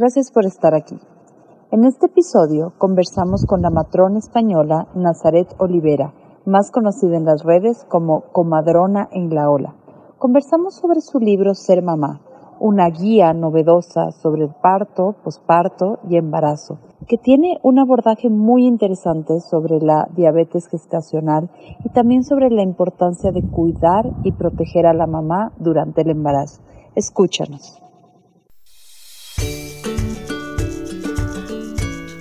Gracias por estar aquí. En este episodio conversamos con la matrona española Nazaret Olivera, más conocida en las redes como Comadrona en la Ola. Conversamos sobre su libro Ser Mamá, una guía novedosa sobre el parto, posparto y embarazo, que tiene un abordaje muy interesante sobre la diabetes gestacional y también sobre la importancia de cuidar y proteger a la mamá durante el embarazo. Escúchanos.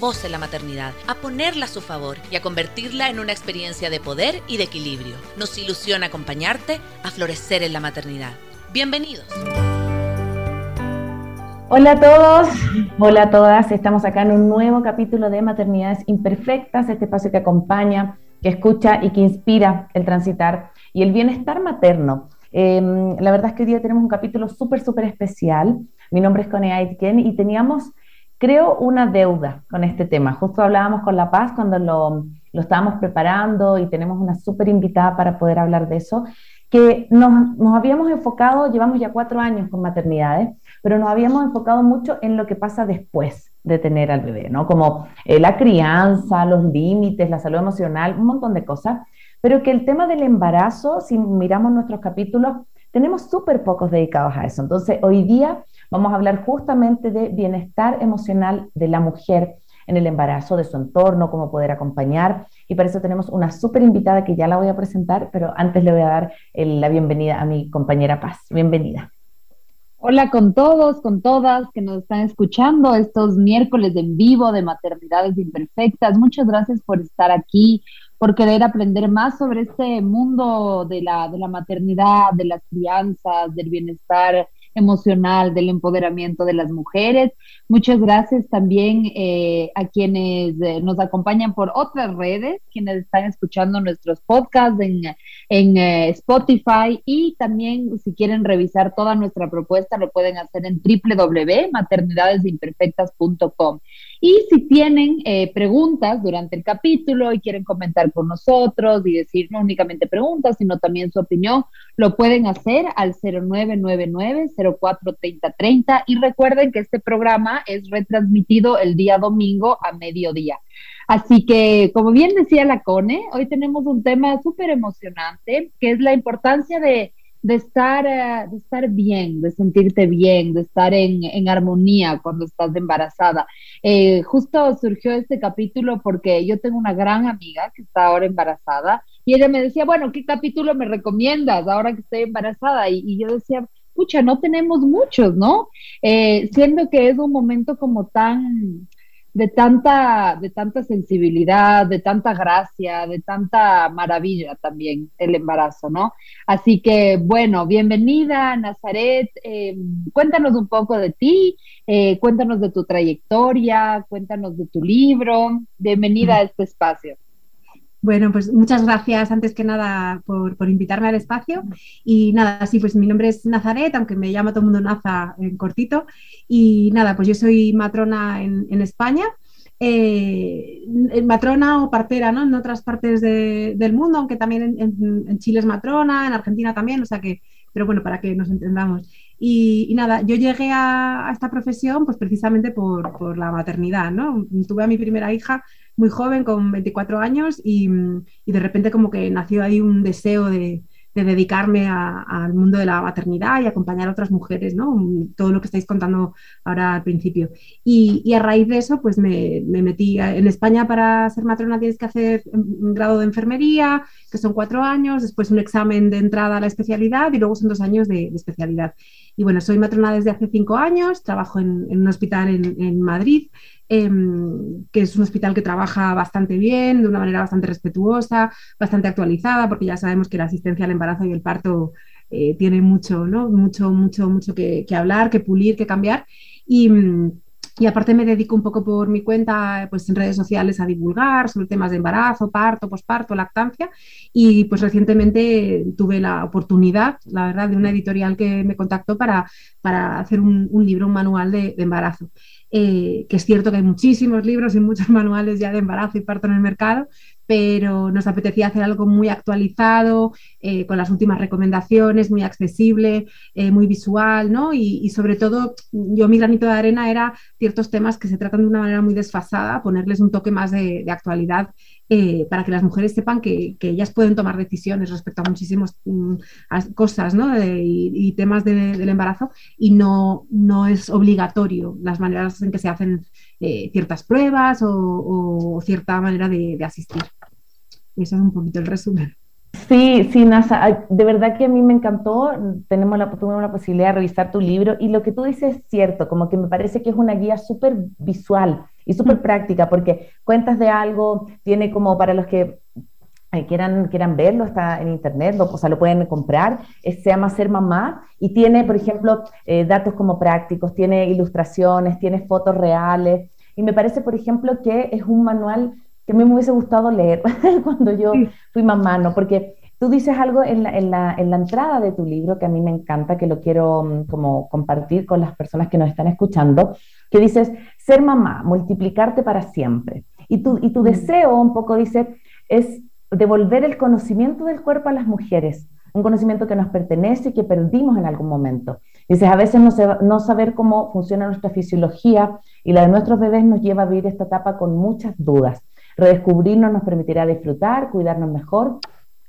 voz en la maternidad, a ponerla a su favor y a convertirla en una experiencia de poder y de equilibrio. Nos ilusiona acompañarte a florecer en la maternidad. Bienvenidos. Hola a todos, hola a todas. Estamos acá en un nuevo capítulo de Maternidades Imperfectas, este espacio que acompaña, que escucha y que inspira el transitar y el bienestar materno. Em, la verdad es que hoy día tenemos un capítulo súper, súper especial. Mi nombre es Connie Aitken y teníamos creo una deuda con este tema. Justo hablábamos con La Paz cuando lo, lo estábamos preparando y tenemos una súper invitada para poder hablar de eso, que nos, nos, habíamos enfocado, llevamos ya cuatro años con maternidades, pero nos habíamos enfocado mucho en lo que pasa después de tener al bebé, ¿no? Como eh, la crianza, los límites, la salud emocional, un montón de cosas, pero que el tema del embarazo, si miramos nuestros capítulos, tenemos súper pocos dedicados a eso. Entonces, hoy día Vamos a hablar justamente de bienestar emocional de la mujer en el embarazo, de su entorno, cómo poder acompañar. Y para eso tenemos una súper invitada que ya la voy a presentar, pero antes le voy a dar la bienvenida a mi compañera Paz. Bienvenida. Hola con todos, con todas que nos están escuchando estos miércoles en vivo de Maternidades Imperfectas. Muchas gracias por estar aquí, por querer aprender más sobre este mundo de la, de la maternidad, de las crianzas, del bienestar emocional, del empoderamiento de las mujeres. Muchas gracias también eh, a quienes eh, nos acompañan por otras redes, quienes están escuchando nuestros podcasts en, en eh, Spotify y también si quieren revisar toda nuestra propuesta lo pueden hacer en www.maternidadesimperfectas.com. Y si tienen eh, preguntas durante el capítulo y quieren comentar con nosotros y decir no únicamente preguntas, sino también su opinión, lo pueden hacer al 0999-043030 y recuerden que este programa es retransmitido el día domingo a mediodía. Así que, como bien decía la Cone, hoy tenemos un tema súper emocionante, que es la importancia de de estar, eh, de estar bien, de sentirte bien, de estar en, en armonía cuando estás embarazada. Eh, justo surgió este capítulo porque yo tengo una gran amiga que está ahora embarazada y ella me decía, bueno, ¿qué capítulo me recomiendas ahora que estoy embarazada? Y, y yo decía, pucha, no tenemos muchos, ¿no? Eh, siendo que es un momento como tan de tanta, de tanta sensibilidad, de tanta gracia, de tanta maravilla también el embarazo, ¿no? Así que, bueno, bienvenida, Nazaret. Eh, cuéntanos un poco de ti, eh, cuéntanos de tu trayectoria, cuéntanos de tu libro. Bienvenida a este espacio. Bueno, pues muchas gracias antes que nada por, invitarme al espacio. Y nada, sí, pues mi nombre es Nazaret, aunque me llama todo el mundo Naza en cortito. Y nada, pues yo soy matrona en, España. Eh, matrona o partera ¿no? en otras partes del mundo, aunque también en, Chile es matrona, en Argentina también, o sea que, pero bueno, para que nos entendamos. Y, nada, yo llegué a, esta profesión pues precisamente por, por, la maternidad, ¿no? Tuve a mi primera hija muy joven, con 24 años, y, de repente como que nació ahí un deseo de, dedicarme al mundo de la maternidad y acompañar a otras mujeres, ¿no? Todo lo que estáis contando ahora al principio. Y, a raíz de eso, pues me, metí en España para ser matrona tienes que hacer un grado de enfermería, que son cuatro años, después un examen de entrada a la especialidad y luego son dos años de, especialidad. Y bueno, soy matrona desde hace cinco años, trabajo en, un hospital en, Madrid Em, que es un hospital que trabaja bastante bien, de una manera bastante respetuosa, bastante actualizada, porque ya sabemos que la asistencia al embarazo y el parto tiene mucho, ¿no? Mucho, mucho, mucho que, que hablar, que pulir, que cambiar. Y, mm, y aparte me dedico un poco por mi cuenta, pues en redes sociales a divulgar sobre temas de embarazo, parto, posparto, lactancia. Y pues recientemente tuve la oportunidad, la verdad, de una editorial que me contactó para, para hacer un, libro, un manual de, embarazo. Eh, que es cierto que hay muchísimos libros y muchos manuales ya de embarazo y parto en el mercado, pero nos apetecía hacer algo muy actualizado, eh, con las últimas recomendaciones, muy accesible, eh, muy visual, ¿no? Y, sobre todo, yo mi granito de arena era ciertos temas que se tratan de una manera muy desfasada, ponerles un toque más de, actualidad eh, para que las mujeres sepan que, ellas pueden tomar decisiones respecto a muchísimas mm, cosas ¿no? y, temas del embarazo y no, no es obligatorio las maneras en que se hacen ciertas pruebas o, cierta manera de asistir. Eso es un poquito el resumen. Sí, sí, Nasa, de verdad que a mí me encantó, tenemos la, la posibilidad de revisar tu libro y lo que tú dices es cierto, como que me parece que es una guía súper visual y súper mm. práctica porque cuentas de algo, tiene como para los que eh, quieran, quieran verlo, está en internet, o sea, lo pueden comprar, se llama Ser Mamá y tiene, por ejemplo, eh, datos como prácticos, tiene ilustraciones, tiene fotos reales y me parece, por ejemplo, que es un manual que a mí me hubiese gustado leer cuando yo fui mamá, ¿no? Porque tú dices algo en la, en, la, en la, entrada de tu libro que a mí me encanta, que lo quiero mm, como compartir con las personas que nos están escuchando, que dices, ser mamá, multiplicarte para siempre. Y tu, y tu deseo, un poco dice, es devolver el conocimiento del cuerpo a las mujeres, un conocimiento que nos pertenece y que perdimos en algún momento. Dices, a veces no, no saber cómo funciona nuestra fisiología y la de nuestros bebés nos lleva a vivir esta etapa con muchas dudas. Redescubrirnos nos permitirá disfrutar, cuidarnos mejor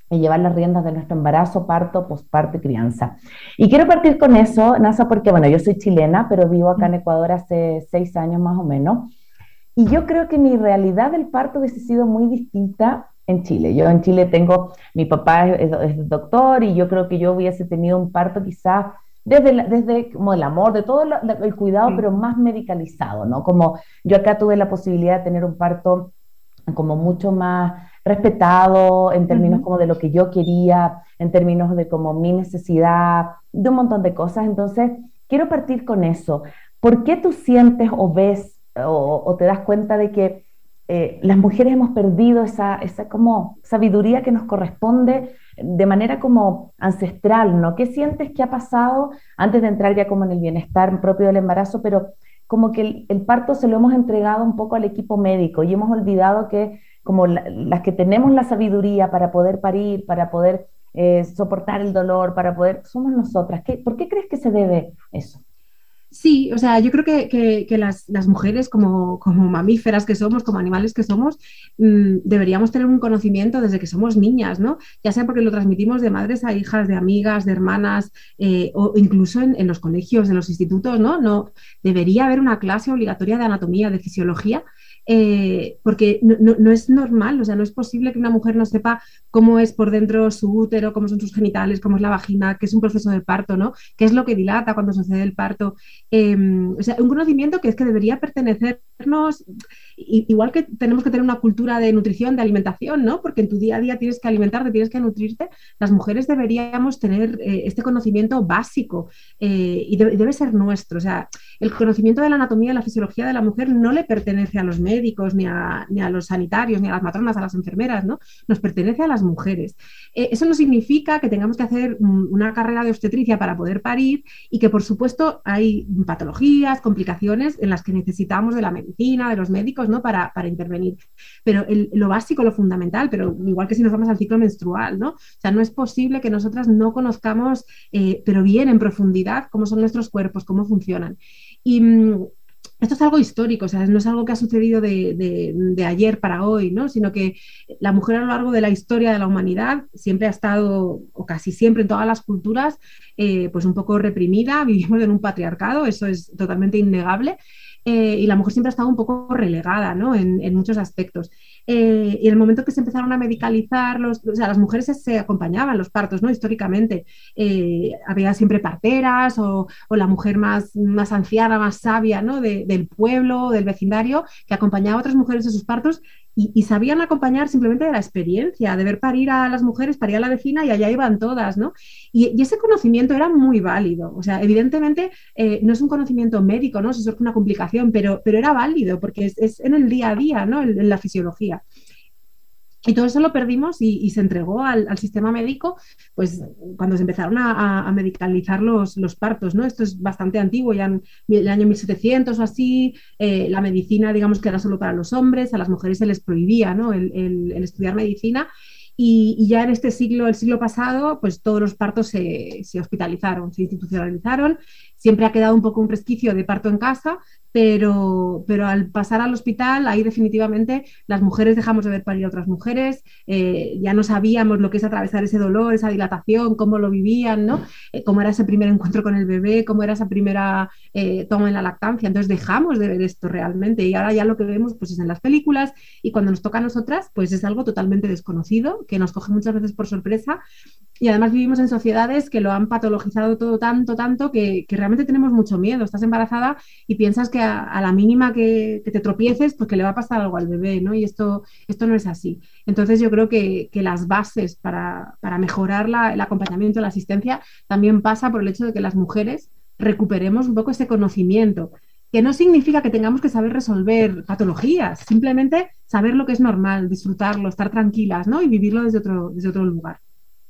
y llevar las riendas de nuestro embarazo, parto, posparto y crianza. Y quiero partir con eso, Nasa, porque bueno, yo soy chilena, pero vivo acá en Ecuador hace seis años más o menos. Y yo creo que mi realidad del parto hubiese sido muy distinta en Chile. Yo en Chile tengo, mi papá es, doctor y yo creo que yo hubiese tenido un parto quizás desde, desde como el amor, de todo el cuidado, pero más medicalizado, ¿no? Como yo acá tuve la posibilidad de tener un parto como mucho más respetado en términos como de lo que yo quería, en términos de como mi necesidad, de un montón de cosas. Entonces, quiero partir con eso. ¿Por qué tú sientes o ves o, te das cuenta de que eh, las mujeres hemos perdido esa, esa como sabiduría que nos corresponde de manera como ancestral, ¿no? ¿Qué sientes que ha pasado antes de entrar ya como en el bienestar propio del embarazo, pero como que el, parto se lo hemos entregado un poco al equipo médico y hemos olvidado que como las que tenemos la sabiduría para poder parir, para poder eh, soportar el dolor, para poder, somos nosotras. ¿Qué, ¿Por qué crees que se debe eso? Sí, o sea, yo creo que, las, mujeres como, mamíferas que somos, como animales que somos, mm, deberíamos tener un conocimiento desde que somos niñas, ¿no? Ya sea porque lo transmitimos de madres a hijas, de amigas, de hermanas, eh, o incluso en, en, los colegios, en los institutos, ¿no? No debería haber una clase obligatoria de anatomía, de fisiología, eh, porque no, es normal, o sea, no es posible que una mujer no sepa cómo es por dentro su útero, cómo son sus genitales, cómo es la vagina, qué es un proceso de parto, ¿no? ¿Qué es lo que dilata cuando sucede el parto? Em, o sea, un conocimiento que es que debería pertenecernos, igual que tenemos que tener una cultura de nutrición, de alimentación, ¿no? Porque en tu día a día tienes que alimentarte, tienes que nutrirte, las mujeres deberíamos tener eh, este conocimiento básico eh, y debe ser nuestro, o sea, el conocimiento de la anatomía y la fisiología de la mujer no le pertenece a los médicos, médicos, ni a, ni a, los sanitarios, ni a las matronas, a las enfermeras, ¿no? Nos pertenece a las mujeres. Eh, eso no significa que tengamos que hacer una carrera de obstetricia para poder parir y que, por supuesto, hay patologías, complicaciones en las que necesitamos de la medicina, de los médicos, ¿no? Para, para intervenir. Pero lo básico, lo fundamental, pero igual que si nos vamos al ciclo menstrual, ¿no? O sea, no es posible que nosotras no conozcamos, eh, pero bien en profundidad, cómo son nuestros cuerpos, cómo funcionan. Y, mm, esto es algo histórico, o sea, no es algo que ha sucedido de, ayer para hoy, ¿no? sino que la mujer a lo largo de la historia de la humanidad siempre ha estado, o casi siempre en todas las culturas, eh, pues un poco reprimida, vivimos en un patriarcado, eso es totalmente innegable, eh, y la mujer siempre ha estado un poco relegada ¿no? en, muchos aspectos. Eh, y en el momento que se empezaron a medicalizar, los, o sea, las mujeres se, acompañaban los partos, ¿no? Históricamente. Eh, había siempre parteras o, la mujer más, más anciana, más sabia, ¿no? del pueblo, del vecindario, que acompañaba a otras mujeres en sus partos y, sabían acompañar simplemente de la experiencia, de ver parir a las mujeres, parir a la vecina y allá iban todas, ¿no? Y, ese conocimiento era muy válido. O sea, evidentemente eh, no es un conocimiento médico, ¿no? Si es una complicación, pero, pero era válido porque es, en el día a día, ¿no? en la fisiología. Y todo eso lo perdimos y, se entregó al, sistema médico, pues cuando se empezaron a, medicalizar los, partos, ¿no? Esto es bastante antiguo, ya en el año 1700 o así, eh, la medicina, digamos que era solo para los hombres, a las mujeres se les prohibía, ¿no? el, estudiar medicina. Y, ya en este siglo, el siglo pasado, pues todos los partos se hospitalizaron, se institucionalizaron. Siempre ha quedado un poco un resquicio de parto en casa, pero, pero al pasar al hospital, ahí definitivamente las mujeres dejamos de ver parir a otras mujeres, eh, ya no sabíamos lo que es atravesar ese dolor, esa dilatación, cómo lo vivían, ¿no? Eh, cómo era ese primer encuentro con el bebé, cómo era esa primera eh, toma en la lactancia. Entonces dejamos de ver esto realmente y ahora ya lo que vemos pues, es en las películas y cuando nos toca a nosotras, pues es algo totalmente desconocido, que nos coge muchas veces por sorpresa y además vivimos en sociedades que lo han patologizado todo tanto, tanto, que, realmente tenemos mucho miedo. Estás embarazada y piensas que a, la mínima que, te tropieces, pues que le va a pasar algo al bebé, ¿no? Y esto, esto no es así. Entonces yo creo que, las bases para, mejorar el acompañamiento, la asistencia, también pasa por el hecho de que las mujeres recuperemos un poco ese conocimiento, que no significa que tengamos que saber resolver patologías, simplemente saber lo que es normal, disfrutarlo, estar tranquilas, ¿no? Y vivirlo desde otro, desde otro lugar.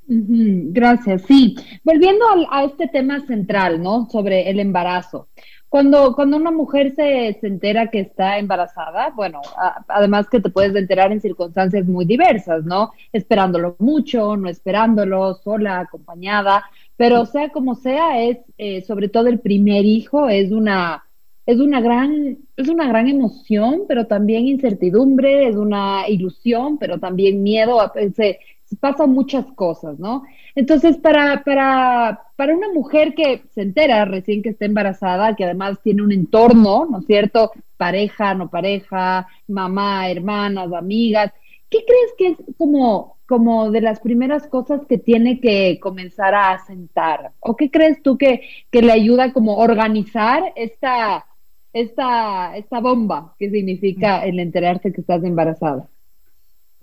Gracias, sí. Volviendo a, este tema central, ¿no? Sobre el embarazo. Cuando, cuando una mujer se, entera que está embarazada, bueno, además que te puedes enterar en circunstancias muy diversas, ¿no? Esperándolo mucho, no esperándolo, sola, acompañada, pero sea como sea, es eh, sobre todo el primer hijo, es una, es una gran, es una gran emoción, pero también incertidumbre, es una ilusión, pero también miedo, a, se, pasan muchas cosas, ¿no? Entonces, para, para, para una mujer que se entera recién que está embarazada, que además tiene un entorno, ¿no es cierto? Pareja, no pareja, mamá, hermanas, amigas, ¿qué crees que es como, como de las primeras cosas que tiene que comenzar a asentar? ¿O qué crees tú que, que le ayuda como organizar esta, esta, esta bomba que significa el enterarse que estás embarazada?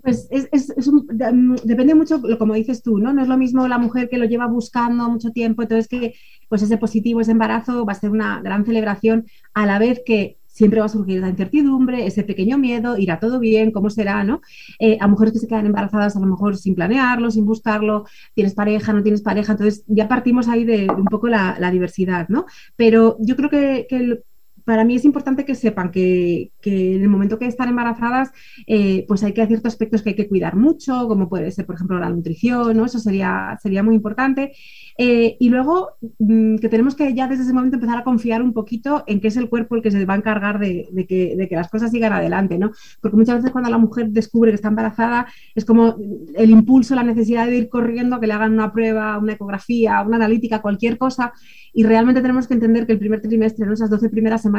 Pues es, es, mm, depende mucho, como dices tú, ¿no? No es lo mismo la mujer que lo lleva buscando mucho tiempo, entonces que pues ese positivo, ese embarazo va a ser una gran celebración, a la vez que siempre va a surgir esa incertidumbre, ese pequeño miedo, irá todo bien, cómo será, ¿no? Eh, a mujeres que se quedan embarazadas a lo mejor sin planearlo, sin buscarlo, tienes pareja, no tienes pareja, entonces ya partimos ahí de, un poco la, diversidad, ¿no? Pero yo creo que, que para mí es importante que sepan que, en el momento que están embarazadas, eh, pues hay que hay ciertos aspectos que hay que cuidar mucho, como puede ser, por ejemplo, la nutrición, ¿no? Eso sería, sería muy importante. Eh, y luego mm, que tenemos que ya desde ese momento empezar a confiar un poquito en que es el cuerpo el que se va a encargar de, que, las cosas sigan adelante, ¿no? Porque muchas veces cuando la mujer descubre que está embarazada es como el impulso, la necesidad de ir corriendo que le hagan una prueba, una ecografía, una analítica, cualquier cosa. Y realmente tenemos que entender que el primer trimestre, esas 12 primeras semanas,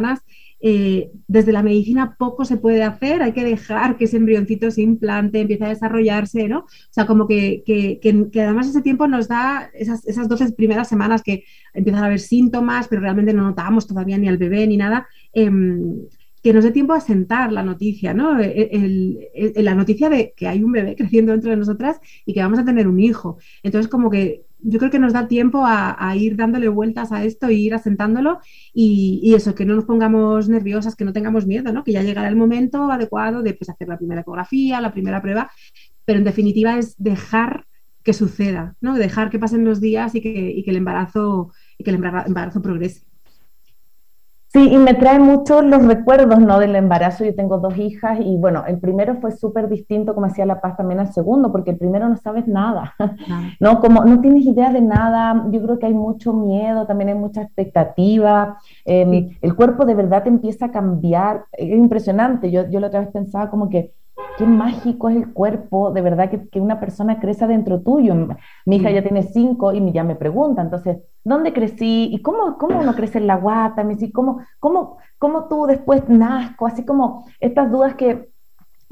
eh, desde la medicina poco se puede hacer, hay que dejar que ese embrioncito se implante, empiece a desarrollarse, ¿no? O sea, como que, que, además ese tiempo nos da esas, esas 12 primeras semanas que empiezan a haber síntomas, pero realmente no notamos todavía ni al bebé ni nada. Em, que nos dé tiempo a sentar la noticia, ¿no? la noticia de que hay un bebé creciendo dentro de nosotras y que vamos a tener un hijo. Entonces, como que yo creo que nos da tiempo a, ir dándole vueltas a esto e ir asentándolo y, eso, que no nos pongamos nerviosas, que no tengamos miedo, ¿no? Que ya llegará el momento adecuado de pues, hacer la primera ecografía, la primera prueba, pero en definitiva es dejar que suceda, ¿no? Dejar que pasen los días y que, que el embarazo y que el embarazo progrese. Sí, y me trae mucho los recuerdos, ¿no? Del embarazo. Yo tengo dos hijas y bueno, el primero fue súper distinto, como hacía La Paz también al segundo, porque el primero no sabes nada, ¿no? Como no tienes idea de nada, yo creo que hay mucho miedo, también hay mucha expectativa, em, el cuerpo de verdad te empieza a cambiar, es impresionante. Yo, yo la otra vez pensaba como que qué mágico es el cuerpo, de verdad que, que una persona crece dentro tuyo. Mi hija ya tiene cinco y ya me pregunta, entonces, ¿dónde crecí? ¿Y cómo, cómo uno crece en la guata? Me dice, ¿cómo, cómo, cómo tú después nazco? Así como estas dudas que,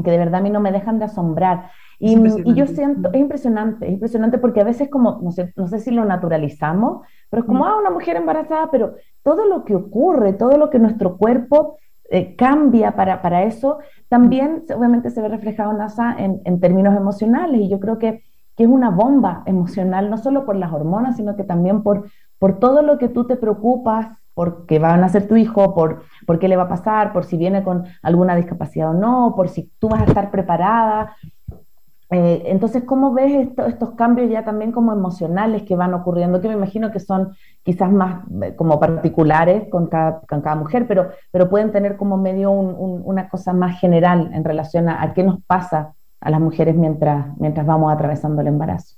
que de verdad a mí no me dejan de asombrar. Y, y, yo siento, es impresionante, es impresionante porque a veces como, no sé, no sé si lo naturalizamos, pero es como, ah, una mujer embarazada, pero todo lo que ocurre, todo lo que nuestro cuerpo eh, cambia para, para, eso, también obviamente se ve reflejado NASA en, en términos emocionales y yo creo que, que, es una bomba emocional, no solo por las hormonas, sino que también por, por todo lo que tú te preocupas por qué va a nacer tu hijo, por, por qué le va a pasar, por si viene con alguna discapacidad o no, por si tú vas a estar preparada. Eh, entonces, ¿cómo ves estos cambios ya también como emocionales que van ocurriendo? Que me imagino que son quizás más eh, como particulares con cada, con cada mujer, pero, pero pueden tener como medio una cosa más general en relación a, a, qué nos pasa a las mujeres mientras, mientras vamos atravesando el embarazo.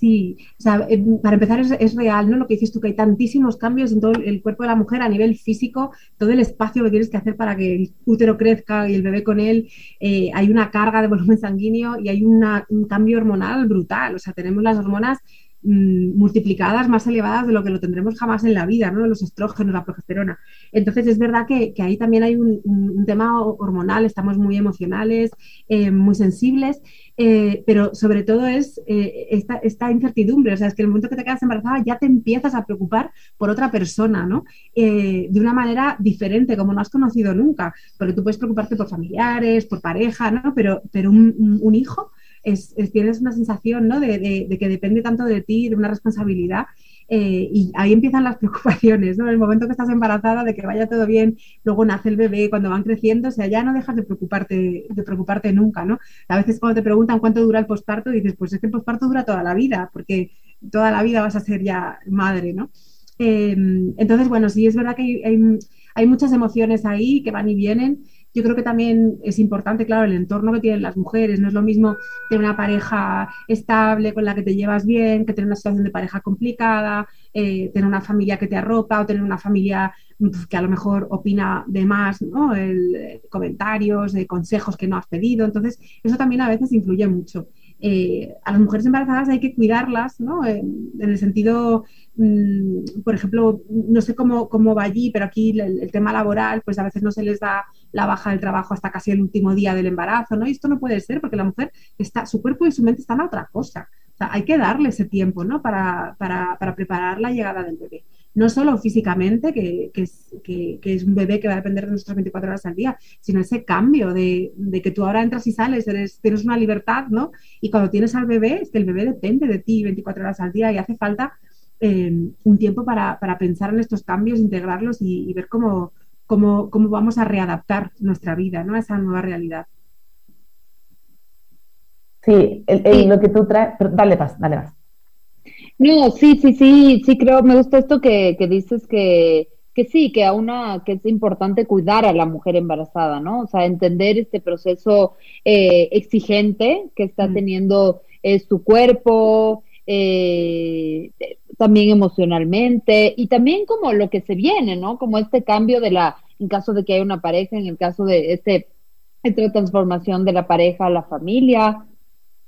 Sí, o sea, eh, para empezar es, real, ¿no? Lo que dices tú, que hay tantísimos cambios en todo el cuerpo de la mujer a nivel físico, todo el espacio que tienes que hacer para que el útero crezca y el bebé con él, eh, hay una carga de volumen sanguíneo y hay un cambio hormonal brutal, o sea, tenemos las hormonas Mm, multiplicadas más elevadas de lo que lo tendremos jamás en la vida, ¿no? Los estrógenos, la progesterona. Entonces es verdad que, ahí también hay un, tema hormonal, estamos muy emocionales, eh, muy sensibles, eh, pero sobre todo es eh, esta, incertidumbre, o sea, es que el momento que te quedas embarazada ya te empiezas a preocupar por otra persona, ¿no? de una manera diferente, como no has conocido nunca, porque tú puedes preocuparte por familiares, por pareja, ¿no? Pero, pero un hijo es, tienes una sensación de, que depende tanto de ti, de una responsabilidad. Eh, y ahí empiezan las preocupaciones, ¿no? En el momento que estás embarazada, de que vaya todo bien, luego nace el bebé, cuando van creciendo, o sea, ya no dejas de preocuparte, de preocuparte nunca, ¿no? A veces cuando te preguntan cuánto dura el posparto, dices, pues es que el posparto dura toda la vida, porque toda la vida vas a ser ya madre, ¿no? Em, entonces, bueno, sí es verdad que hay muchas emociones ahí que van y vienen. Yo creo que también es importante, claro, el entorno que tienen las mujeres. No es lo mismo tener una pareja estable con la que te llevas bien, que tener una situación de pareja complicada, eh, tener una familia que te arropa o tener una familia pues, que a lo mejor opina de más, ¿no? El, comentarios, de consejos que no has pedido. Entonces, eso también a veces influye mucho. Eh, a las mujeres embarazadas hay que cuidarlas, ¿no? en el sentido Mm, por ejemplo, no sé cómo, cómo va allí, pero aquí el, tema laboral, pues a veces no se les da la baja del trabajo hasta casi el último día del embarazo, ¿no? Y esto no puede ser porque la mujer está, su cuerpo y su mente están a otra cosa. O sea, hay que darle ese tiempo, ¿no? Para, para, para preparar la llegada del bebé. No solo físicamente, que, que, es, que, es, un bebé que va a depender de nuestras 24 horas al día, sino ese cambio de, de, que tú ahora entras y sales, eres, tienes una libertad, ¿no? Y cuando tienes al bebé, es que el bebé depende de ti 24 horas al día y hace falta Em, un tiempo para, pensar en estos cambios, integrarlos y, ver cómo, cómo, vamos a readaptar nuestra vida ¿no? a esa nueva realidad. Sí, lo que tú traes, dale paz, dale más. No, sí, sí, sí, sí creo, me gusta esto que, dices que, que sí, que a una, que es importante cuidar a la mujer embarazada, ¿no? O sea, entender este proceso eh, exigente que está mm. teniendo eh, su cuerpo, eh, también emocionalmente y también como lo que se viene, ¿no? Como este cambio de la, en caso de que haya una pareja, en el caso de este, esta transformación de la pareja a la familia,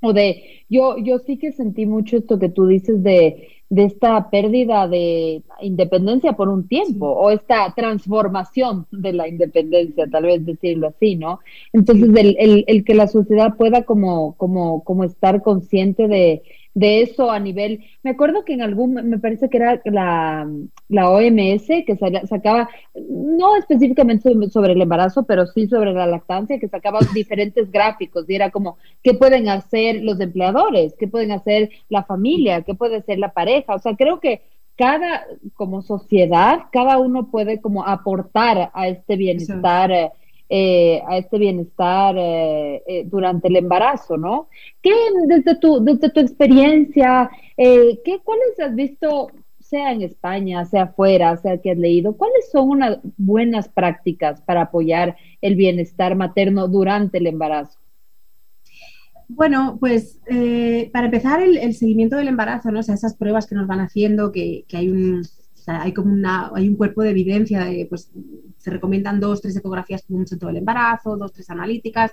o de, yo, yo sí que sentí mucho esto que tú dices de, de esta pérdida de independencia por un tiempo, o esta transformación de la independencia, tal vez decirlo así, ¿no? Entonces, el, el, el que la sociedad pueda como, como, como estar consciente de, de eso a nivel, me acuerdo que en algún, me parece que era la, la OMS que sacaba, no específicamente sobre el embarazo, pero sí sobre la lactancia, que sacaba diferentes gráficos y era como, ¿qué pueden hacer los empleadores? ¿Qué pueden hacer la familia? ¿Qué puede hacer la pareja? O sea, creo que cada, como sociedad, cada uno puede como aportar a este bienestar. Eh, a este bienestar eh, eh, durante el embarazo, ¿no? ¿Qué desde tu, desde tu experiencia, ¿qué, cuáles has visto, sea en España, sea afuera, sea que has leído, cuáles son unas buenas prácticas para apoyar el bienestar materno durante el embarazo? Bueno, pues para empezar el, seguimiento del embarazo, ¿no? O sea, esas pruebas que nos van haciendo, que, que hay un hay como una, hay un cuerpo de evidencia, de, pues se recomiendan dos, tres ecografías como en todo el embarazo, dos, tres analíticas.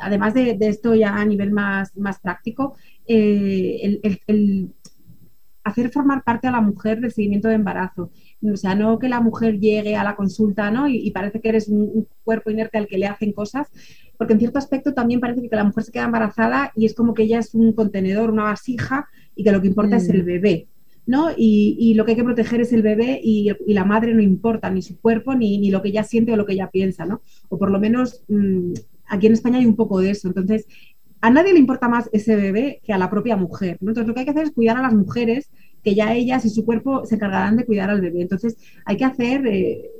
Además de, esto ya a nivel más, más práctico, eh, el, hacer formar parte a la mujer del seguimiento de embarazo. O sea, no que la mujer llegue a la consulta ¿no? y, parece que eres un, cuerpo inerte al que le hacen cosas, porque en cierto aspecto también parece que la mujer se queda embarazada y es como que ella es un contenedor, una vasija y que lo que importa es el mm. bebé. ¿No? Y, lo que hay que proteger es el bebé y, la madre no importa, ni su cuerpo, ni, ni, lo que ella siente o lo que ella piensa, ¿no? O por lo menos mm, aquí en España hay un poco de eso. Entonces, a nadie le importa más ese bebé que a la propia mujer. Entonces, lo que hay que hacer es cuidar a las mujeres, que ya ellas y su cuerpo se encargarán de cuidar al bebé. Entonces, hay que hacer eh,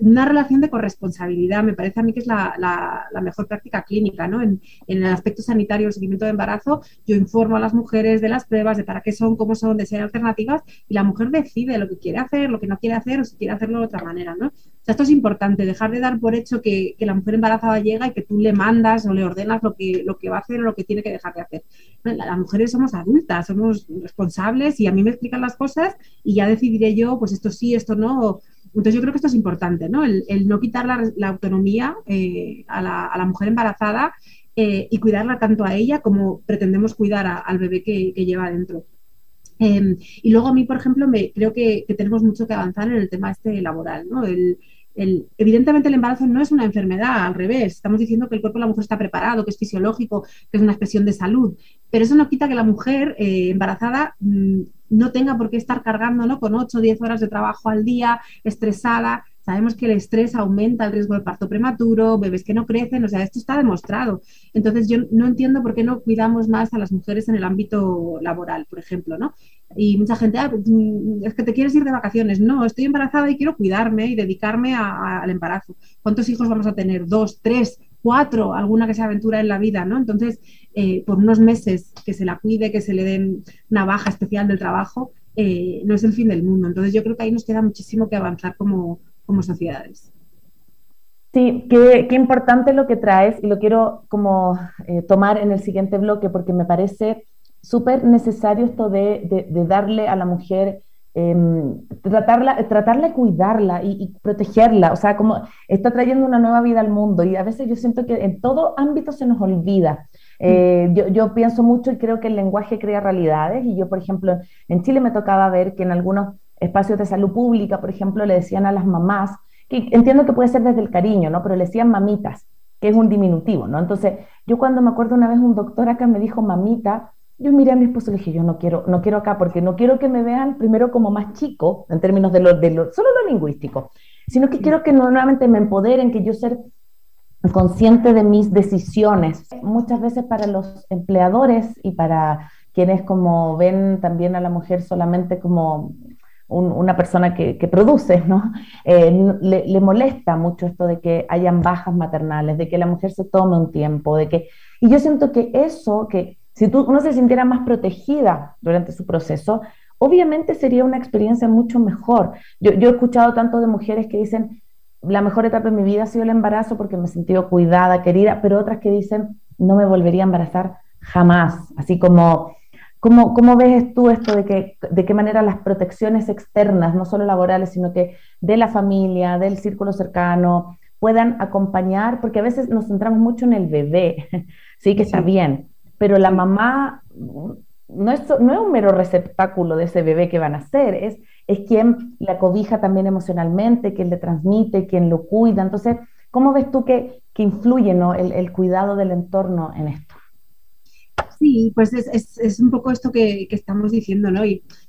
una relación de corresponsabilidad, me parece a mí que es la, mejor práctica clínica, ¿no? En, el aspecto sanitario, el seguimiento de embarazo, yo informo a las mujeres de las pruebas, de para qué son, cómo son, de ser alternativas, y la mujer decide lo que quiere hacer, lo que no quiere hacer, o si quiere hacerlo de otra manera, ¿no? Esto es importante, dejar de dar por hecho que, la mujer embarazada llega y que tú le mandas o le ordenas lo que va a hacer o lo que tiene que dejar de hacer. Las mujeres somos adultas, somos responsables y a mí me explican las cosas y ya decidiré yo, pues esto sí, esto no, entonces yo creo que esto es importante, ¿no? El, no quitar la, autonomía eh, a, la, mujer embarazada eh, y cuidarla tanto a ella como pretendemos cuidar al bebé que, lleva dentro. Em, y luego a mí, por ejemplo, me, creo que, tenemos mucho que avanzar en el tema este laboral, ¿no? evidentemente el embarazo no es una enfermedad, al revés, estamos diciendo que el cuerpo de la mujer está preparado, que es fisiológico, que es una expresión de salud, pero eso no quita que la mujer eh, embarazada mm, no tenga por qué estar cargando ¿no? con 8 o 10 horas de trabajo al día, estresada. Sabemos que el estrés aumenta el riesgo de parto prematuro, bebés que no crecen, o sea, esto está demostrado. Entonces, yo no entiendo por qué no cuidamos más a las mujeres en el ámbito laboral, por ejemplo, ¿no? Y mucha gente, ah, pues, mm, es que te quieres ir de vacaciones. No, estoy embarazada y quiero cuidarme y dedicarme al embarazo. ¿Cuántos hijos vamos a tener? ¿Dos, tres, cuatro? Alguna que se aventura en la vida, ¿no? Entonces, eh, por unos meses que se la cuide, que se le den una baja especial del trabajo, eh, no es el fin del mundo. Entonces yo creo que ahí nos queda muchísimo que avanzar como, sociedades. Sí, qué, importante lo que traes y lo quiero como eh, tomar en el siguiente bloque porque me parece súper necesario esto de, darle a la mujer, em, tratarla, tratarla de cuidarla y, y, protegerla, o sea, como está trayendo una nueva vida al mundo y a veces yo siento que en todo ámbito se nos olvida. Eh, yo, pienso mucho y creo que el lenguaje crea realidades y yo, por ejemplo, en Chile me tocaba ver que en algunos espacios de salud pública, por ejemplo, le decían a las mamás, que entiendo que puede ser desde el cariño, ¿no? Pero le decían mamitas, que es un diminutivo, ¿no? Entonces, yo cuando me acuerdo una vez un doctor acá me dijo mamita, yo miré a mi esposo y le dije, yo no quiero, no quiero acá porque no quiero que me vean primero como más chico en términos de lo, de lo solo lo lingüístico, sino que quiero que nuevamente me empoderen, que yo ser consciente de mis decisiones. Muchas veces para los empleadores y para quienes como ven también a la mujer solamente como una persona que, produce, ¿no? Eh, le, molesta mucho esto de que hayan bajas maternales, de que la mujer se tome un tiempo, de que... Y yo siento que eso, que si tú, uno se sintiera más protegida durante su proceso, obviamente sería una experiencia mucho mejor. Yo, yo he escuchado tanto de mujeres que dicen, la mejor etapa de mi vida ha sido el embarazo porque me he sentido cuidada, querida, pero otras que dicen, no me volvería a embarazar jamás. Así como, ¿cómo, cómo ves tú esto de, que, de qué manera las protecciones externas, no solo laborales, sino que de la familia, del círculo cercano, puedan acompañar? Porque a veces nos centramos mucho en el bebé, sí que está bien, pero la mamá no es, no es un mero receptáculo de ese bebé que van a ser, es es quien la cobija también emocionalmente, quien le transmite, quien lo cuida. Entonces, ¿cómo ves tú que, influye el, cuidado del entorno en esto? Sí, pues es, un poco esto que, estamos diciendo, ¿no?